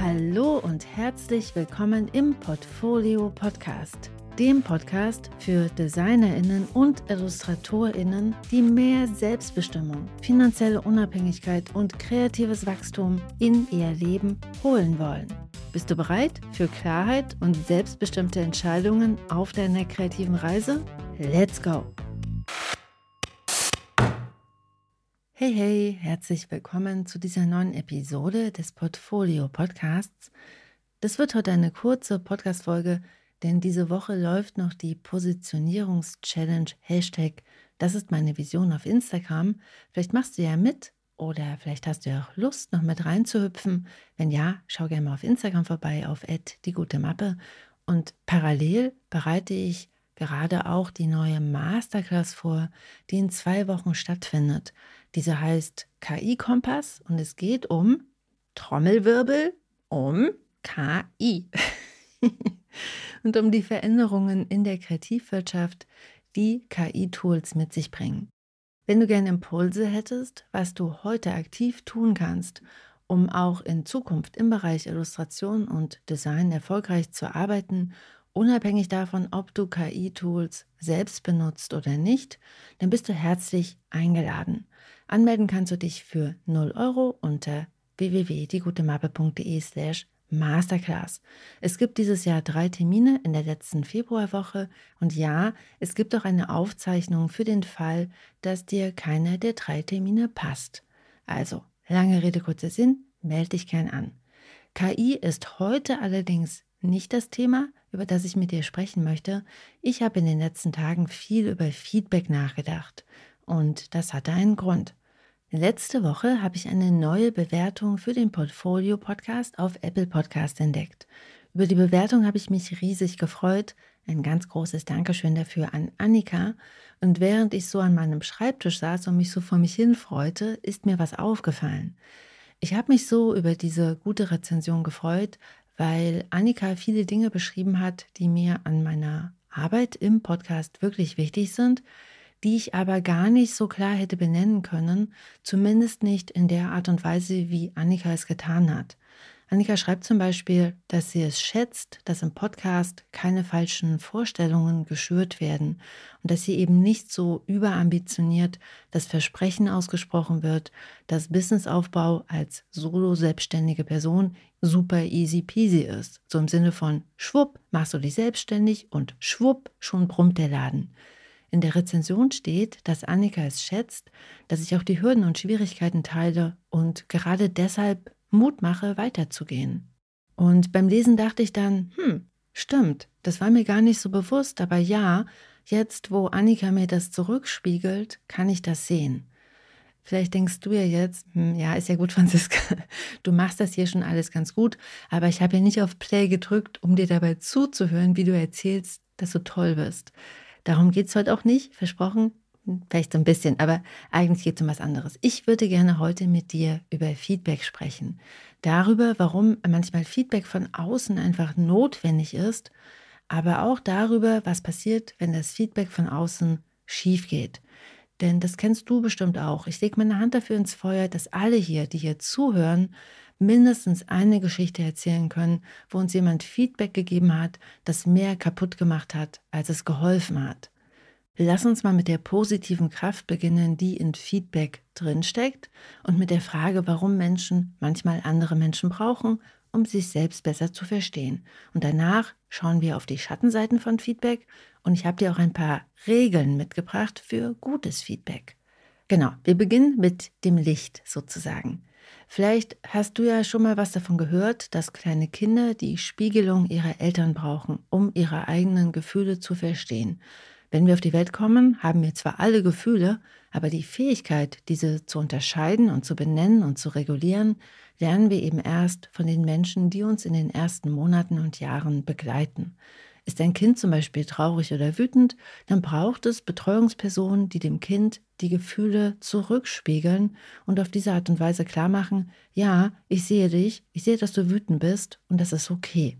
Hallo und herzlich willkommen im Portfolio Podcast, dem Podcast für Designerinnen und Illustratorinnen, die mehr Selbstbestimmung, finanzielle Unabhängigkeit und kreatives Wachstum in ihr Leben holen wollen. Bist du bereit für Klarheit und selbstbestimmte Entscheidungen auf deiner kreativen Reise? Let's go! Hey, hey, herzlich willkommen zu dieser neuen Episode des Portfolio Podcasts. Das wird heute eine kurze Podcast-Folge, denn diese Woche läuft noch die Positionierungs-Challenge Hashtag Das ist meine Vision auf Instagram. Vielleicht machst du ja mit oder vielleicht hast du ja auch Lust, noch mit reinzuhüpfen. Wenn ja, schau gerne mal auf Instagram vorbei, auf die gute Mappe. Und parallel bereite ich gerade auch die neue Masterclass vor, die in zwei Wochen stattfindet. Diese heißt KI-Kompass und es geht um Trommelwirbel, um KI. und um die Veränderungen in der Kreativwirtschaft, die KI-Tools mit sich bringen. Wenn du gerne Impulse hättest, was du heute aktiv tun kannst, um auch in Zukunft im Bereich Illustration und Design erfolgreich zu arbeiten Unabhängig davon, ob du KI-Tools selbst benutzt oder nicht, dann bist du herzlich eingeladen. Anmelden kannst du dich für 0 Euro unter www.diegutemappe.de slash Masterclass. Es gibt dieses Jahr drei Termine in der letzten Februarwoche und ja, es gibt auch eine Aufzeichnung für den Fall, dass dir keiner der drei Termine passt. Also, lange Rede, kurzer Sinn, melde dich gern an. KI ist heute allerdings nicht das Thema, über das ich mit dir sprechen möchte. Ich habe in den letzten Tagen viel über Feedback nachgedacht. Und das hatte einen Grund. Letzte Woche habe ich eine neue Bewertung für den Portfolio Podcast auf Apple Podcast entdeckt. Über die Bewertung habe ich mich riesig gefreut. Ein ganz großes Dankeschön dafür an Annika. Und während ich so an meinem Schreibtisch saß und mich so vor mich hin freute, ist mir was aufgefallen. Ich habe mich so über diese gute Rezension gefreut, weil Annika viele Dinge beschrieben hat, die mir an meiner Arbeit im Podcast wirklich wichtig sind, die ich aber gar nicht so klar hätte benennen können, zumindest nicht in der Art und Weise, wie Annika es getan hat. Annika schreibt zum Beispiel, dass sie es schätzt, dass im Podcast keine falschen Vorstellungen geschürt werden und dass sie eben nicht so überambitioniert das Versprechen ausgesprochen wird, dass Businessaufbau als solo-selbstständige Person super easy peasy ist. So im Sinne von schwupp, machst du dich selbstständig und schwupp, schon brummt der Laden. In der Rezension steht, dass Annika es schätzt, dass ich auch die Hürden und Schwierigkeiten teile und gerade deshalb Mut mache, weiterzugehen. Und beim Lesen dachte ich dann, hm, stimmt, das war mir gar nicht so bewusst, aber ja, jetzt, wo Annika mir das zurückspiegelt, kann ich das sehen. Vielleicht denkst du ja jetzt, hm, ja, ist ja gut, Franziska, du machst das hier schon alles ganz gut, aber ich habe ja nicht auf Play gedrückt, um dir dabei zuzuhören, wie du erzählst, dass du toll bist. Darum geht es heute auch nicht, versprochen, vielleicht so ein bisschen, aber eigentlich geht es um was anderes. Ich würde gerne heute mit dir über Feedback sprechen. Darüber, warum manchmal Feedback von außen einfach notwendig ist, aber auch darüber, was passiert, wenn das Feedback von außen schief geht. Denn das kennst du bestimmt auch. Ich lege meine Hand dafür ins Feuer, dass alle hier, die hier zuhören, mindestens eine Geschichte erzählen können, wo uns jemand Feedback gegeben hat, das mehr kaputt gemacht hat, als es geholfen hat. Lass uns mal mit der positiven Kraft beginnen, die in Feedback drinsteckt und mit der Frage, warum Menschen manchmal andere Menschen brauchen, um sich selbst besser zu verstehen. Und danach schauen wir auf die Schattenseiten von Feedback und ich habe dir auch ein paar Regeln mitgebracht für gutes Feedback. Genau, wir beginnen mit dem Licht sozusagen. Vielleicht hast du ja schon mal was davon gehört, dass kleine Kinder die Spiegelung ihrer Eltern brauchen, um ihre eigenen Gefühle zu verstehen. Wenn wir auf die Welt kommen, haben wir zwar alle Gefühle, aber die Fähigkeit, diese zu unterscheiden und zu benennen und zu regulieren, lernen wir eben erst von den Menschen, die uns in den ersten Monaten und Jahren begleiten. Ist ein Kind zum Beispiel traurig oder wütend, dann braucht es Betreuungspersonen, die dem Kind die Gefühle zurückspiegeln und auf diese Art und Weise klar machen, ja, ich sehe dich, ich sehe, dass du wütend bist und das ist okay.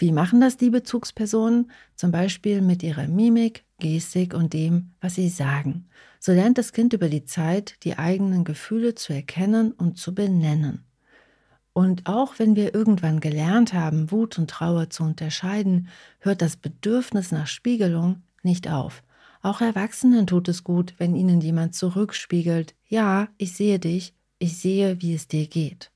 Wie machen das die Bezugspersonen? Zum Beispiel mit ihrer Mimik, Gestik und dem, was sie sagen. So lernt das Kind über die Zeit, die eigenen Gefühle zu erkennen und zu benennen. Und auch wenn wir irgendwann gelernt haben, Wut und Trauer zu unterscheiden, hört das Bedürfnis nach Spiegelung nicht auf. Auch Erwachsenen tut es gut, wenn ihnen jemand zurückspiegelt, ja, ich sehe dich, ich sehe, wie es dir geht.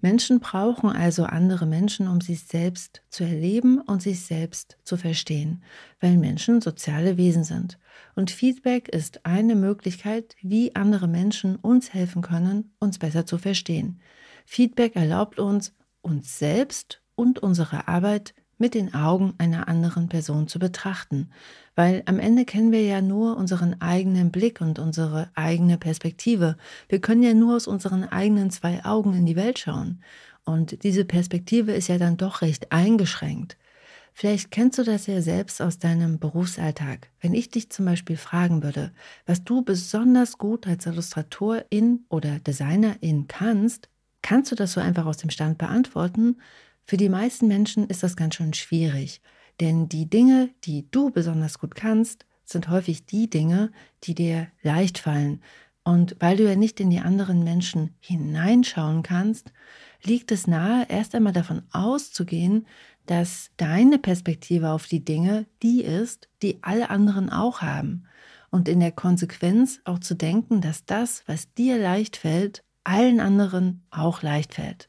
Menschen brauchen also andere Menschen, um sich selbst zu erleben und sich selbst zu verstehen, weil Menschen soziale Wesen sind. Und Feedback ist eine Möglichkeit, wie andere Menschen uns helfen können, uns besser zu verstehen. Feedback erlaubt uns, uns selbst und unsere Arbeit mit den Augen einer anderen Person zu betrachten, weil am Ende kennen wir ja nur unseren eigenen Blick und unsere eigene Perspektive. Wir können ja nur aus unseren eigenen zwei Augen in die Welt schauen. Und diese Perspektive ist ja dann doch recht eingeschränkt. Vielleicht kennst du das ja selbst aus deinem Berufsalltag. Wenn ich dich zum Beispiel fragen würde, was du besonders gut als Illustratorin oder Designerin kannst, kannst du das so einfach aus dem Stand beantworten? Für die meisten Menschen ist das ganz schön schwierig, denn die Dinge, die du besonders gut kannst, sind häufig die Dinge, die dir leicht fallen. Und weil du ja nicht in die anderen Menschen hineinschauen kannst, liegt es nahe, erst einmal davon auszugehen, dass deine Perspektive auf die Dinge die ist, die alle anderen auch haben. Und in der Konsequenz auch zu denken, dass das, was dir leicht fällt, allen anderen auch leicht fällt.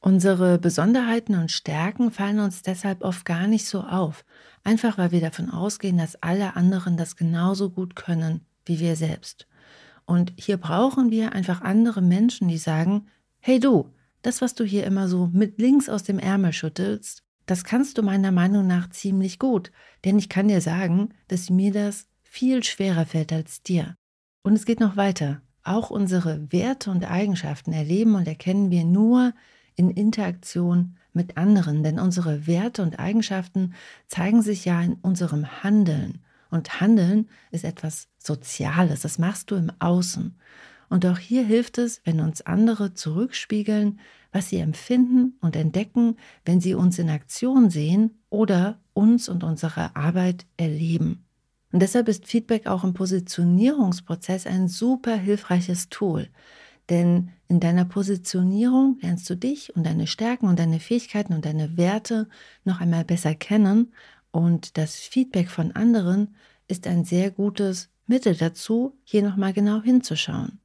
Unsere Besonderheiten und Stärken fallen uns deshalb oft gar nicht so auf, einfach weil wir davon ausgehen, dass alle anderen das genauso gut können wie wir selbst. Und hier brauchen wir einfach andere Menschen, die sagen, hey du, das, was du hier immer so mit links aus dem Ärmel schüttelst, das kannst du meiner Meinung nach ziemlich gut, denn ich kann dir sagen, dass mir das viel schwerer fällt als dir. Und es geht noch weiter. Auch unsere Werte und Eigenschaften erleben und erkennen wir nur, in Interaktion mit anderen, denn unsere Werte und Eigenschaften zeigen sich ja in unserem Handeln. Und Handeln ist etwas Soziales, das machst du im Außen. Und auch hier hilft es, wenn uns andere zurückspiegeln, was sie empfinden und entdecken, wenn sie uns in Aktion sehen oder uns und unsere Arbeit erleben. Und deshalb ist Feedback auch im Positionierungsprozess ein super hilfreiches Tool. Denn in deiner Positionierung lernst du dich und deine Stärken und deine Fähigkeiten und deine Werte noch einmal besser kennen und das Feedback von anderen ist ein sehr gutes Mittel dazu, hier nochmal genau hinzuschauen.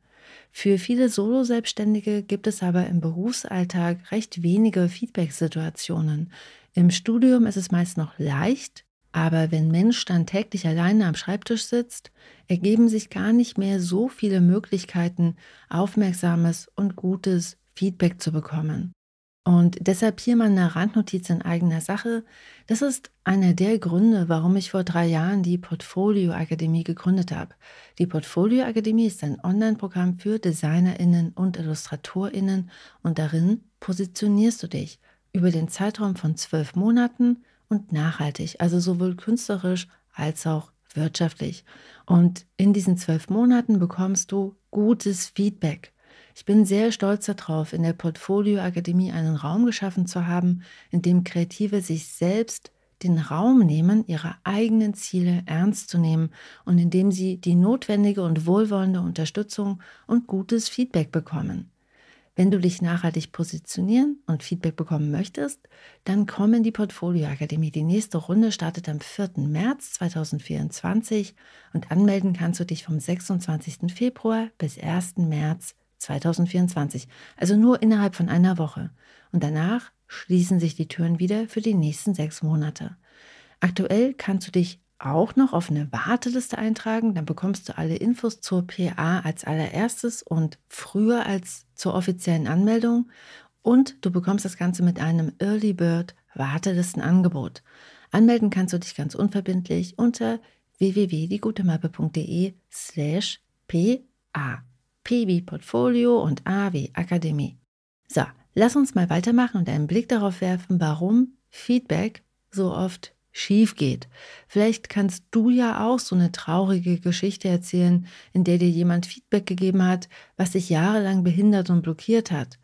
Für viele Solo-Selbstständige gibt es aber im Berufsalltag recht wenige Feedback-Situationen. Im Studium ist es meist noch leicht, aber wenn Mensch dann täglich alleine am Schreibtisch sitzt, ergeben sich gar nicht mehr so viele Möglichkeiten, aufmerksames und gutes Feedback zu bekommen. Und deshalb hier mal eine Randnotiz in eigener Sache. Das ist einer der Gründe, warum ich vor drei Jahren die Portfolio Akademie gegründet habe. Die Portfolio Akademie ist ein Online-Programm für DesignerInnen und IllustratorInnen und darin positionierst du dich über den Zeitraum von zwölf Monaten und nachhaltig, also sowohl künstlerisch als auch wirtschaftlich. Und in diesen zwölf Monaten bekommst du gutes Feedback. Ich bin sehr stolz darauf, in der Portfolio Akademie einen Raum geschaffen zu haben, in dem Kreative sich selbst den Raum nehmen, ihre eigenen Ziele ernst zu nehmen und in dem sie die notwendige und wohlwollende Unterstützung und gutes Feedback bekommen. Wenn du dich nachhaltig positionieren und Feedback bekommen möchtest, dann komm in die Portfolio Akademie. Die nächste Runde startet am 4. März 2024 und anmelden kannst du dich vom 26. Februar bis 1. März 2024. Also nur innerhalb von einer Woche. Und danach schließen sich die Türen wieder für die nächsten sechs Monate. Aktuell kannst du dich auch noch auf eine Warteliste eintragen. Dann bekommst du alle Infos zur PA als allererstes und früher als zur offiziellen Anmeldung. Und du bekommst das Ganze mit einem Early Bird Wartelistenangebot. Anmelden kannst du dich ganz unverbindlich unter www.diegutemappe.de slash PA. P wie Portfolio und A wie Akademie. So, lass uns mal weitermachen und einen Blick darauf werfen, warum Feedback so oft schief geht. Vielleicht kannst du ja auch so eine traurige Geschichte erzählen, in der dir jemand Feedback gegeben hat, was dich jahrelang behindert und blockiert hat.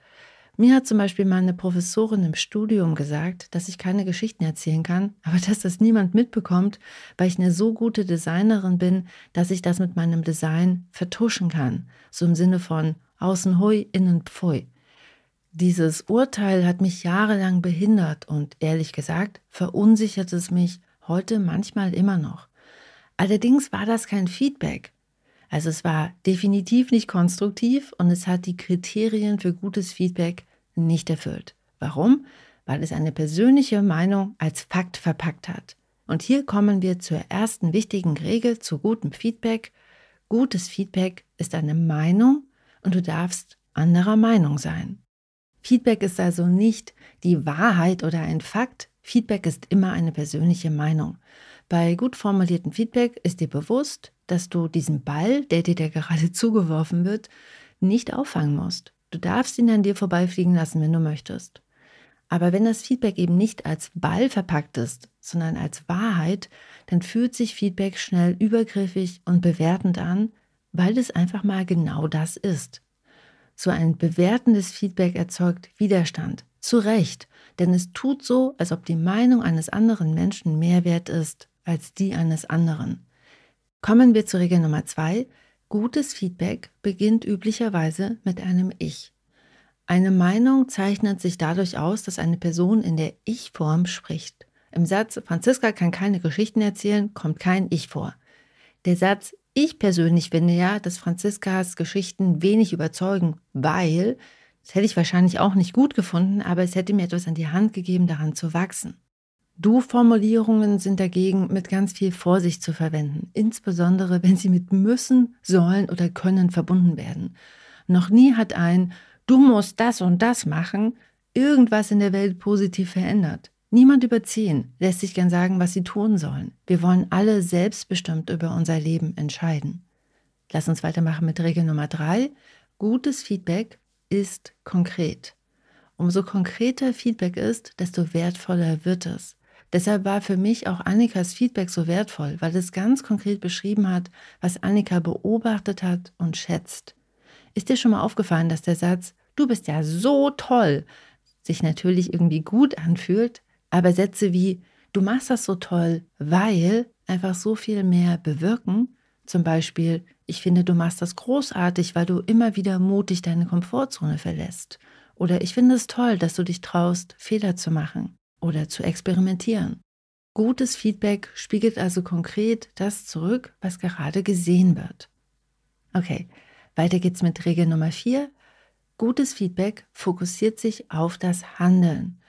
Mir hat zum Beispiel meine Professorin im Studium gesagt, dass ich keine Geschichten erzählen kann, aber dass das niemand mitbekommt, weil ich eine so gute Designerin bin, dass ich das mit meinem Design vertuschen kann. So im Sinne von außen hui, innen pfui. Dieses Urteil hat mich jahrelang behindert und ehrlich gesagt verunsichert es mich heute manchmal immer noch. Allerdings war das kein Feedback. Also es war definitiv nicht konstruktiv und es hat die Kriterien für gutes Feedback nicht erfüllt. Warum? Weil es eine persönliche Meinung als Fakt verpackt hat. Und hier kommen wir zur ersten wichtigen Regel zu gutem Feedback. Gutes Feedback ist eine Meinung und du darfst anderer Meinung sein. Feedback ist also nicht die Wahrheit oder ein Fakt. Feedback ist immer eine persönliche Meinung. Bei gut formuliertem Feedback ist dir bewusst, dass du diesen Ball, der dir gerade zugeworfen wird, nicht auffangen musst. Du darfst ihn an dir vorbeifliegen lassen, wenn du möchtest. Aber wenn das Feedback eben nicht als Ball verpackt ist, sondern als Wahrheit, dann fühlt sich Feedback schnell übergriffig und bewertend an, weil es einfach mal genau das ist. So ein bewertendes Feedback erzeugt Widerstand. Zu Recht, denn es tut so, als ob die Meinung eines anderen Menschen mehr wert ist als die eines anderen. Kommen wir zur Regel Nummer zwei. Gutes Feedback beginnt üblicherweise mit einem Ich. Eine Meinung zeichnet sich dadurch aus, dass eine Person in der Ich-Form spricht. Im Satz Franziska kann keine Geschichten erzählen, kommt kein Ich vor. Der Satz ich persönlich finde ja, dass Franziskas Geschichten wenig überzeugen, weil, das hätte ich wahrscheinlich auch nicht gut gefunden, aber es hätte mir etwas an die Hand gegeben, daran zu wachsen. Du-Formulierungen sind dagegen mit ganz viel Vorsicht zu verwenden, insbesondere wenn sie mit müssen, sollen oder können verbunden werden. Noch nie hat ein Du musst das und das machen irgendwas in der Welt positiv verändert. Niemand über zehn lässt sich gern sagen, was sie tun sollen. Wir wollen alle selbstbestimmt über unser Leben entscheiden. Lass uns weitermachen mit Regel Nummer drei. Gutes Feedback ist konkret. Umso konkreter Feedback ist, desto wertvoller wird es. Deshalb war für mich auch Annikas Feedback so wertvoll, weil es ganz konkret beschrieben hat, was Annika beobachtet hat und schätzt. Ist dir schon mal aufgefallen, dass der Satz, du bist ja so toll, sich natürlich irgendwie gut anfühlt, aber Sätze wie, du machst das so toll, weil einfach so viel mehr bewirken. Zum Beispiel, ich finde, du machst das großartig, weil du immer wieder mutig deine Komfortzone verlässt. Oder ich finde es toll, dass du dich traust, Fehler zu machen oder zu experimentieren. Gutes Feedback spiegelt also konkret das zurück, was gerade gesehen wird. Okay, weiter geht's mit Regel Nummer 4. Gutes Feedback fokussiert sich auf das Handeln.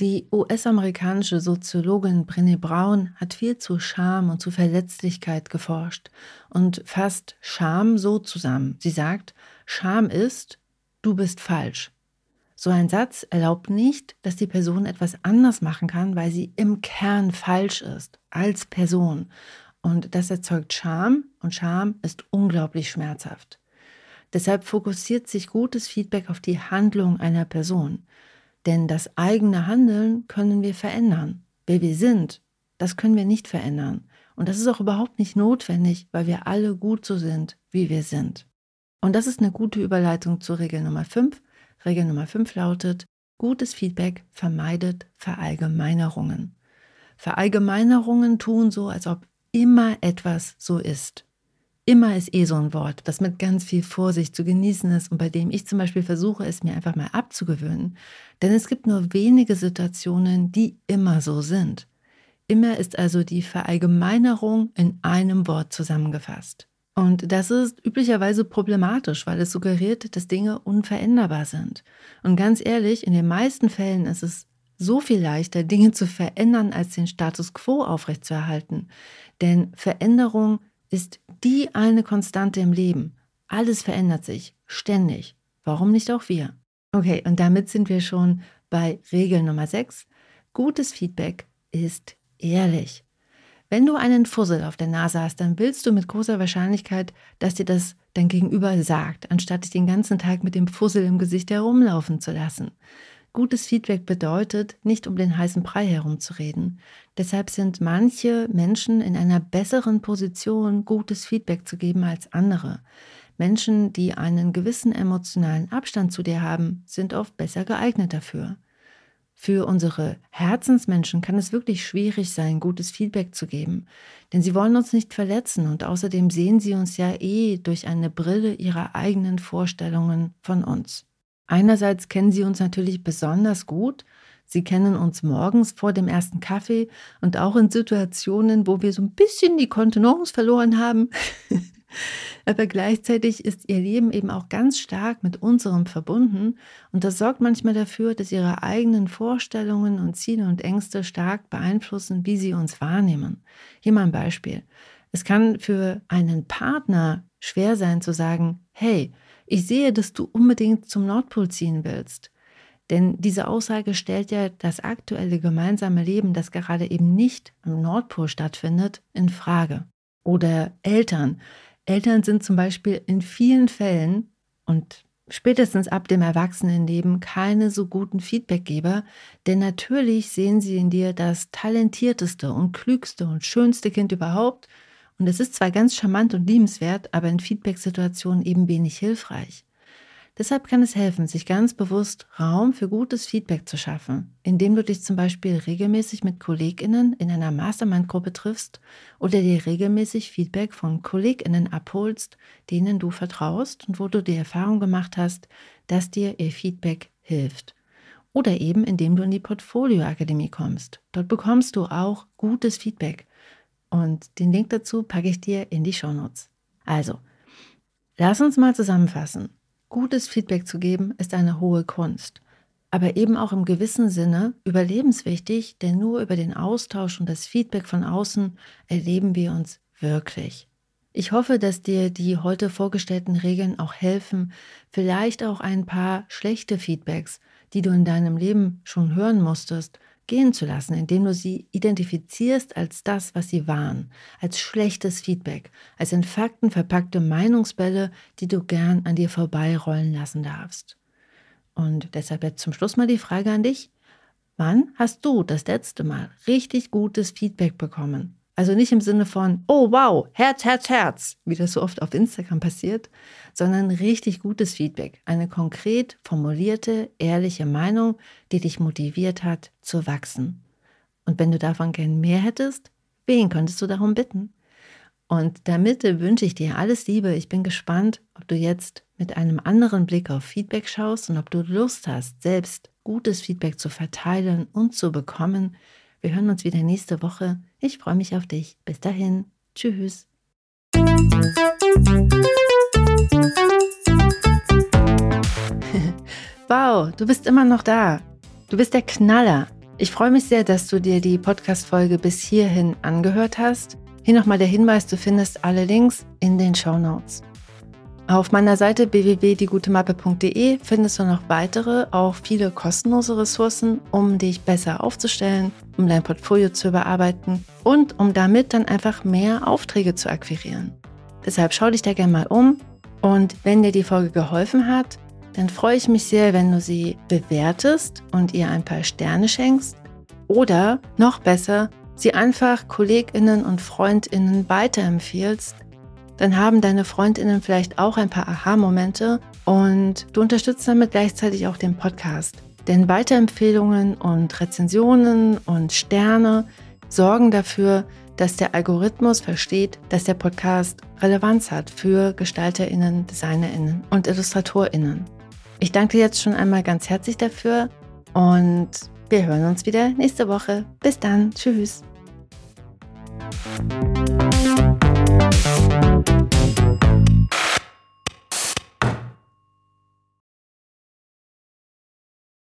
Die US-amerikanische Soziologin Brené Brown hat viel zu Scham und zu Verletzlichkeit geforscht und fasst Scham so zusammen. Sie sagt, Scham ist, du bist falsch. So ein Satz erlaubt nicht, dass die Person etwas anders machen kann, weil sie im Kern falsch ist, als Person. Und das erzeugt Scham und Scham ist unglaublich schmerzhaft. Deshalb fokussiert sich gutes Feedback auf die Handlung einer Person. Denn das eigene Handeln können wir verändern. Wer wir sind, das können wir nicht verändern. Und das ist auch überhaupt nicht notwendig, weil wir alle gut so sind, wie wir sind. Und das ist eine gute Überleitung zur Regel Nummer 5. Regel Nummer 5 lautet, gutes Feedback vermeidet Verallgemeinerungen. Verallgemeinerungen tun so, als ob immer etwas so ist. Immer ist eh so ein Wort, das mit ganz viel Vorsicht zu genießen ist und bei dem ich zum Beispiel versuche, es mir einfach mal abzugewöhnen. Denn es gibt nur wenige Situationen, die immer so sind. Immer ist also die Verallgemeinerung in einem Wort zusammengefasst. Und das ist üblicherweise problematisch, weil es suggeriert, dass Dinge unveränderbar sind. Und ganz ehrlich, in den meisten Fällen ist es so viel leichter, Dinge zu verändern, als den Status quo aufrechtzuerhalten. Denn Veränderung ist die eine Konstante im Leben. Alles verändert sich, ständig. Warum nicht auch wir? Okay, und damit sind wir schon bei Regel Nummer 6. Gutes Feedback ist ehrlich. Wenn du einen Fussel auf der Nase hast, dann willst du mit großer Wahrscheinlichkeit, dass dir das dein Gegenüber sagt, anstatt dich den ganzen Tag mit dem Fussel im Gesicht herumlaufen zu lassen. Gutes Feedback bedeutet, nicht um den heißen Brei herumzureden. Deshalb sind manche Menschen in einer besseren Position, gutes Feedback zu geben als andere. Menschen, die einen gewissen emotionalen Abstand zu dir haben, sind oft besser geeignet dafür. Für unsere Herzensmenschen kann es wirklich schwierig sein, gutes Feedback zu geben, denn sie wollen uns nicht verletzen und außerdem sehen sie uns ja eh durch eine Brille ihrer eigenen Vorstellungen von uns. Einerseits kennen sie uns natürlich besonders gut, sie kennen uns morgens vor dem ersten Kaffee und auch in Situationen, wo wir so ein bisschen die Kontenance verloren haben. Aber gleichzeitig ist ihr Leben eben auch ganz stark mit unserem verbunden und das sorgt manchmal dafür, dass ihre eigenen Vorstellungen und Ziele und Ängste stark beeinflussen, wie sie uns wahrnehmen. Hier mal ein Beispiel. Es kann für einen Partner schwer sein zu sagen, hey, ich sehe, dass du unbedingt zum Nordpol ziehen willst. Denn diese Aussage stellt ja das aktuelle gemeinsame Leben, das gerade eben nicht am Nordpol stattfindet, in Frage. Oder Eltern, Eltern sind zum Beispiel in vielen Fällen und spätestens ab dem Erwachsenenleben keine so guten Feedbackgeber, denn natürlich sehen sie in dir das talentierteste und klügste und schönste Kind überhaupt und es ist zwar ganz charmant und liebenswert, aber in Feedbacksituationen eben wenig hilfreich. Deshalb kann es helfen, sich ganz bewusst Raum für gutes Feedback zu schaffen, indem du dich zum Beispiel regelmäßig mit KollegInnen in einer Mastermind-Gruppe triffst oder dir regelmäßig Feedback von KollegInnen abholst, denen du vertraust und wo du die Erfahrung gemacht hast, dass dir ihr Feedback hilft. Oder eben, indem du in die Portfolio-Akademie kommst. Dort bekommst du auch gutes Feedback. Und den Link dazu packe ich dir in die Shownotes. Also, lass uns mal zusammenfassen. Gutes Feedback zu geben ist eine hohe Kunst, aber eben auch im gewissen Sinne überlebenswichtig, denn nur über den Austausch und das Feedback von außen erleben wir uns wirklich. Ich hoffe, dass dir die heute vorgestellten Regeln auch helfen, vielleicht auch ein paar schlechte Feedbacks, die du in deinem Leben schon hören musstest, gehen zu lassen, indem du sie identifizierst als das, was sie waren, als schlechtes Feedback, als in Fakten verpackte Meinungsbälle, die du gern an dir vorbeirollen lassen darfst. Und deshalb jetzt zum Schluss mal die Frage an dich. Wann hast du das letzte Mal richtig gutes Feedback bekommen? Also nicht im Sinne von, oh wow, Herz, Herz, Herz, wie das so oft auf Instagram passiert, sondern richtig gutes Feedback. Eine konkret formulierte, ehrliche Meinung, die dich motiviert hat, zu wachsen. Und wenn du davon gern mehr hättest, wen könntest du darum bitten? Und damit wünsche ich dir alles Liebe. Ich bin gespannt, ob du jetzt mit einem anderen Blick auf Feedback schaust und ob du Lust hast, selbst gutes Feedback zu verteilen und zu bekommen. Wir hören uns wieder nächste Woche. Ich freue mich auf dich. Bis dahin. Tschüss. wow, du bist immer noch da. Du bist der Knaller. Ich freue mich sehr, dass du dir die Podcast-Folge bis hierhin angehört hast. Hier nochmal der Hinweis, du findest alle Links in den Show Notes. Auf meiner Seite www.diegutemappe.de findest du noch weitere, auch viele kostenlose Ressourcen, um dich besser aufzustellen, um dein Portfolio zu überarbeiten und um damit dann einfach mehr Aufträge zu akquirieren. Deshalb schau dich da gerne mal um und wenn dir die Folge geholfen hat, dann freue ich mich sehr, wenn du sie bewertest und ihr ein paar Sterne schenkst oder noch besser, sie einfach Kolleginnen und Freundinnen weiterempfiehlst, dann haben deine Freundinnen vielleicht auch ein paar Aha-Momente und du unterstützt damit gleichzeitig auch den Podcast. Denn Weiterempfehlungen und Rezensionen und Sterne sorgen dafür, dass der Algorithmus versteht, dass der Podcast Relevanz hat für Gestalterinnen, Designerinnen und Illustratorinnen. Ich danke jetzt schon einmal ganz herzlich dafür und wir hören uns wieder nächste Woche. Bis dann, tschüss.